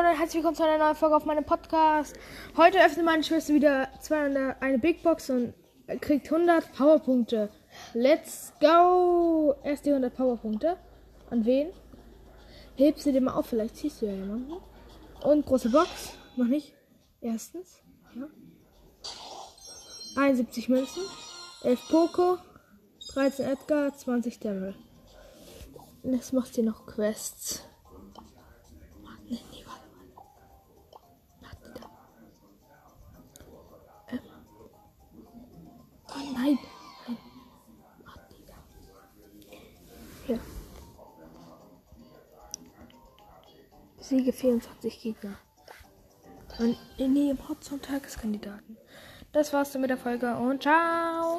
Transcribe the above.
Leute, herzlich willkommen zu einer neuen Folge auf meinem Podcast. Heute öffnet meine Schwester wieder 200, eine Big Box und kriegt 100 Powerpunkte. Let's go! Erst die 100 Powerpunkte. An wen? Heb sie dir mal auf, vielleicht ziehst du ja jemanden. Und große Box. Noch nicht. Erstens. Ja. 71 Münzen. 11 Poco. 13 Edgar. 20 Daryl. Jetzt macht sie noch Quests. Nein. Nein. Warte da. Hier. Siege 24 Gegner. Und in jedem Hot Tageskandidaten. Das war's dann mit der Folge und ciao.